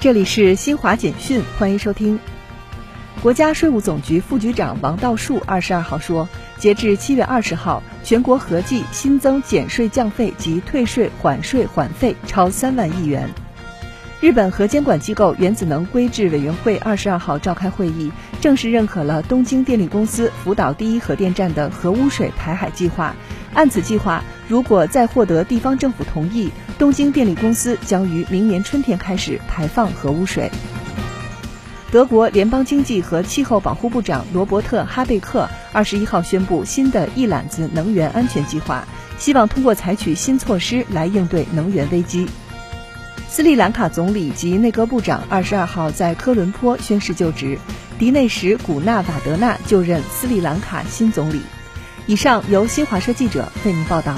这里是新华简讯，欢迎收听。国家税务总局副局长王道树二十二号说，截至七月二十号，全国合计新增减税降费及退税缓税缓费超三万亿元。日本核监管机构原子能规制委员会二十二号召开会议，正式认可了东京电力公司福岛第一核电站的核污水排海计划。按此计划，如果再获得地方政府同意，东京电力公司将于明年春天开始排放核污水。德国联邦经济和气候保护部长罗伯特·哈贝克二十一号宣布新的一揽子能源安全计划，希望通过采取新措施来应对能源危机。斯里兰卡总理及内阁部长二十二号在科伦坡宣誓就职，迪内什·古纳瓦德纳就任斯里兰卡新总理。以上由新华社记者为您报道。